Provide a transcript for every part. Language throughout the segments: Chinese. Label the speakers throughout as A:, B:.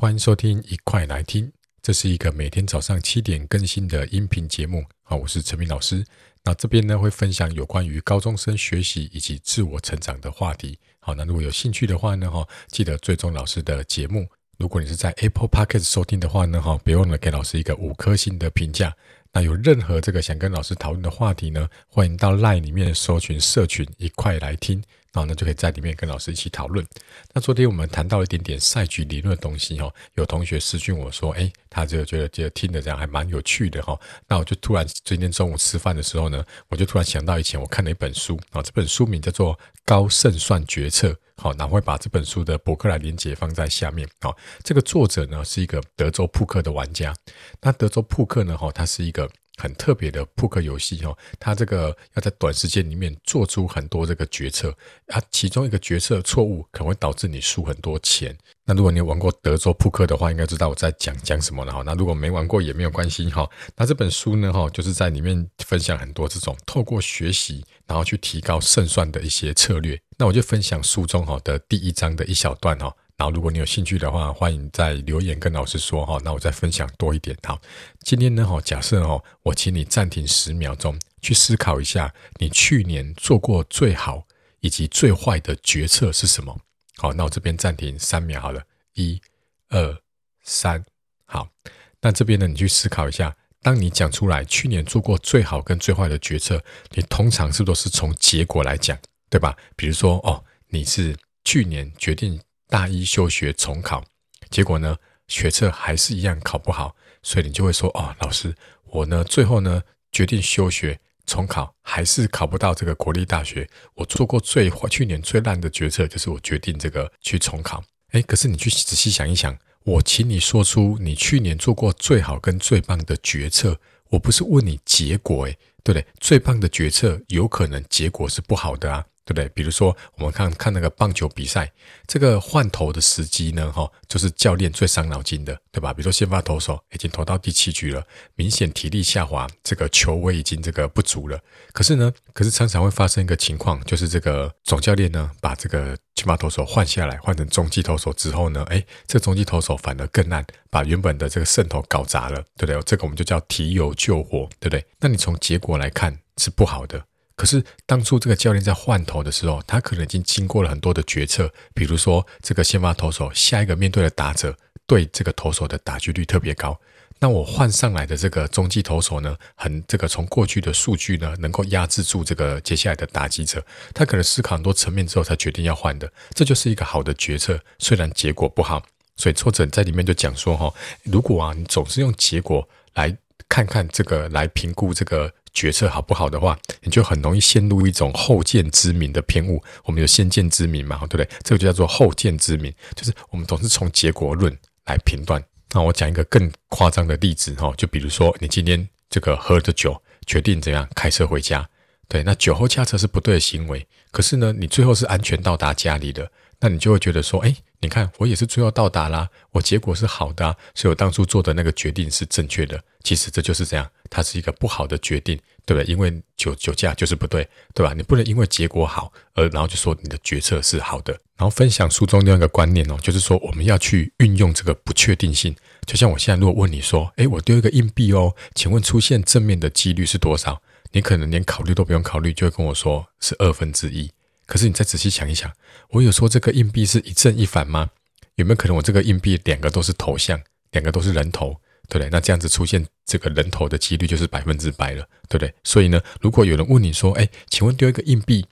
A: 欢迎收听，一块来听。这是一个每天早上七点更新的音频节目。好，我是陈明老师。那这边呢会分享有关于高中生学习以及自我成长的话题。好，那如果有兴趣的话呢，哈，记得追踪老师的节目。如果你是在 Apple Podcast 收听的话呢，哈，别忘了给老师一个五颗星的评价。那有任何这个想跟老师讨论的话题呢，欢迎到 LINE 里面搜寻社群，一块来听。然后呢，就可以在里面跟老师一起讨论。那昨天我们谈到一点点赛局理论的东西哈，有同学私讯我说，哎，他就觉得觉得听的这样还蛮有趣的哈。那我就突然今天中午吃饭的时候呢，我就突然想到以前我看了一本书啊，这本书名叫做《高胜算决策》。好，那我会把这本书的博客来连结放在下面。好，这个作者呢是一个德州扑克的玩家。那德州扑克呢，哈，它是一个。很特别的扑克游戏哦，它这个要在短时间里面做出很多这个决策啊，其中一个决策错误可能会导致你输很多钱。那如果你有玩过德州扑克的话，应该知道我在讲讲什么了哈。那如果没玩过也没有关系哈。那这本书呢哈，就是在里面分享很多这种透过学习然后去提高胜算的一些策略。那我就分享书中哈的第一章的一小段哈。然后，如果你有兴趣的话，欢迎在留言跟老师说哈。那我再分享多一点。好，今天呢，哈，假设哈，我请你暂停十秒钟，去思考一下，你去年做过最好以及最坏的决策是什么？好，那我这边暂停三秒，好了，一、二、三，好。那这边呢，你去思考一下，当你讲出来去年做过最好跟最坏的决策，你通常是不是都是从结果来讲，对吧？比如说，哦，你是去年决定。大一休学重考，结果呢，学测还是一样考不好，所以你就会说：“哦，老师，我呢最后呢决定休学重考，还是考不到这个国立大学。我做过最去年最烂的决策，就是我决定这个去重考。诶，可是你去仔细想一想，我请你说出你去年做过最好跟最棒的决策，我不是问你结果，诶，对不对？最棒的决策有可能结果是不好的啊。”对不对？比如说，我们看看那个棒球比赛，这个换投的时机呢，哈，就是教练最伤脑筋的，对吧？比如说，先发投手已经投到第七局了，明显体力下滑，这个球威已经这个不足了。可是呢，可是常常会发生一个情况，就是这个总教练呢，把这个先发投手换下来，换成中继投手之后呢，哎，这中继投手反而更烂，把原本的这个胜投搞砸了，对不对？这个我们就叫提油救火，对不对？那你从结果来看是不好的。可是当初这个教练在换投的时候，他可能已经经过了很多的决策，比如说这个先发投手下一个面对的打者对这个投手的打击率特别高，那我换上来的这个中继投手呢，很这个从过去的数据呢，能够压制住这个接下来的打击者，他可能思考很多层面之后才决定要换的，这就是一个好的决策，虽然结果不好。所以作者在里面就讲说哈，如果啊你总是用结果来看看这个来评估这个。决策好不好的话，你就很容易陷入一种后见之明的偏误。我们有先见之明嘛，对不对？这个就叫做后见之明，就是我们总是从结果论来评断。那我讲一个更夸张的例子哈，就比如说你今天这个喝着酒，决定怎样开车回家，对，那酒后驾车是不对的行为。可是呢，你最后是安全到达家里的，那你就会觉得说，哎，你看我也是最后到达啦，我结果是好的，所以我当初做的那个决定是正确的。其实这就是这样。它是一个不好的决定，对不对？因为酒酒驾就是不对，对吧？你不能因为结果好而然后就说你的决策是好的。然后分享书中另外一个观念哦，就是说我们要去运用这个不确定性。就像我现在如果问你说，诶，我丢一个硬币哦，请问出现正面的几率是多少？你可能连考虑都不用考虑，就会跟我说是二分之一。可是你再仔细想一想，我有说这个硬币是一正一反吗？有没有可能我这个硬币两个都是头像，两个都是人头？对不对？那这样子出现这个人头的几率就是百分之百了，对不对？所以呢，如果有人问你说：“哎，请问丢一个硬币，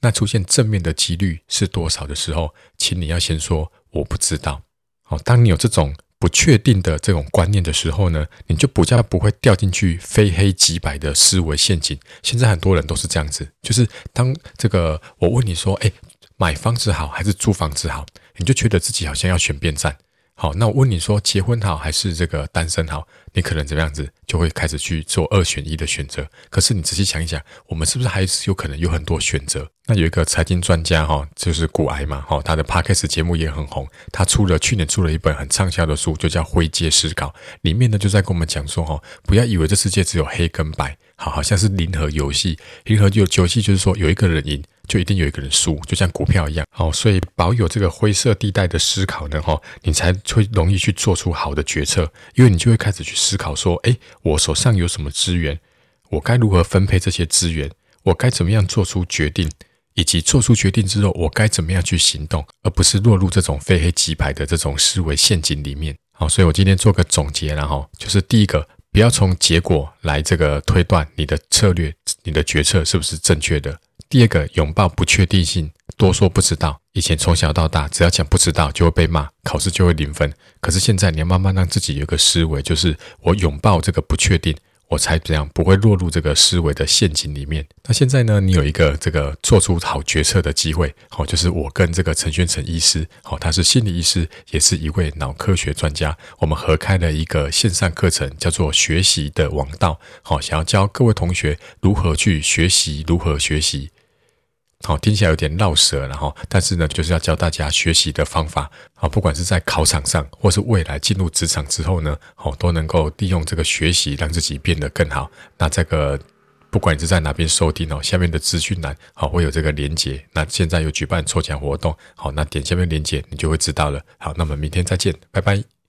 A: 那出现正面的几率是多少的时候？”请你要先说我不知道。好，当你有这种不确定的这种观念的时候呢，你就比较不会掉进去非黑即白的思维陷阱。现在很多人都是这样子，就是当这个我问你说：“哎，买房子好还是租房子好？”你就觉得自己好像要选边站。好，那我问你说，结婚好还是这个单身好？你可能怎么样子就会开始去做二选一的选择。可是你仔细想一想，我们是不是还是有可能有很多选择？那有一个财经专家哈，就是股癌嘛，哈，他的 Podcast 节目也很红。他出了去年出了一本很畅销的书，就叫《灰阶思考》，里面呢就在跟我们讲说哈，不要以为这世界只有黑跟白，好，好像是零和游戏。零和游游戏就是说有一个人赢。就一定有一个人输，就像股票一样。好，所以保有这个灰色地带的思考呢，哈，你才会容易去做出好的决策，因为你就会开始去思考说，诶，我手上有什么资源，我该如何分配这些资源，我该怎么样做出决定，以及做出决定之后，我该怎么样去行动，而不是落入这种非黑即白的这种思维陷阱里面。好，所以我今天做个总结，然后就是第一个。不要从结果来这个推断你的策略、你的决策是不是正确的。第二个，拥抱不确定性，多说不知道。以前从小到大，只要讲不知道就会被骂，考试就会零分。可是现在，你要慢慢让自己有一个思维，就是我拥抱这个不确定。我才怎样不会落入这个思维的陷阱里面。那现在呢，你有一个这个做出好决策的机会，好，就是我跟这个陈宣成医师，好，他是心理医师，也是一位脑科学专家，我们合开了一个线上课程，叫做《学习的王道》，好，想要教各位同学如何去学习，如何学习。好，听起来有点绕舌，然后，但是呢，就是要教大家学习的方法。好，不管是在考场上，或是未来进入职场之后呢，好，都能够利用这个学习，让自己变得更好。那这个，不管你是在哪边收听哦，下面的资讯栏好会有这个连结。那现在有举办抽奖活动，好，那点下面连结，你就会知道了。好，那么明天再见，拜拜。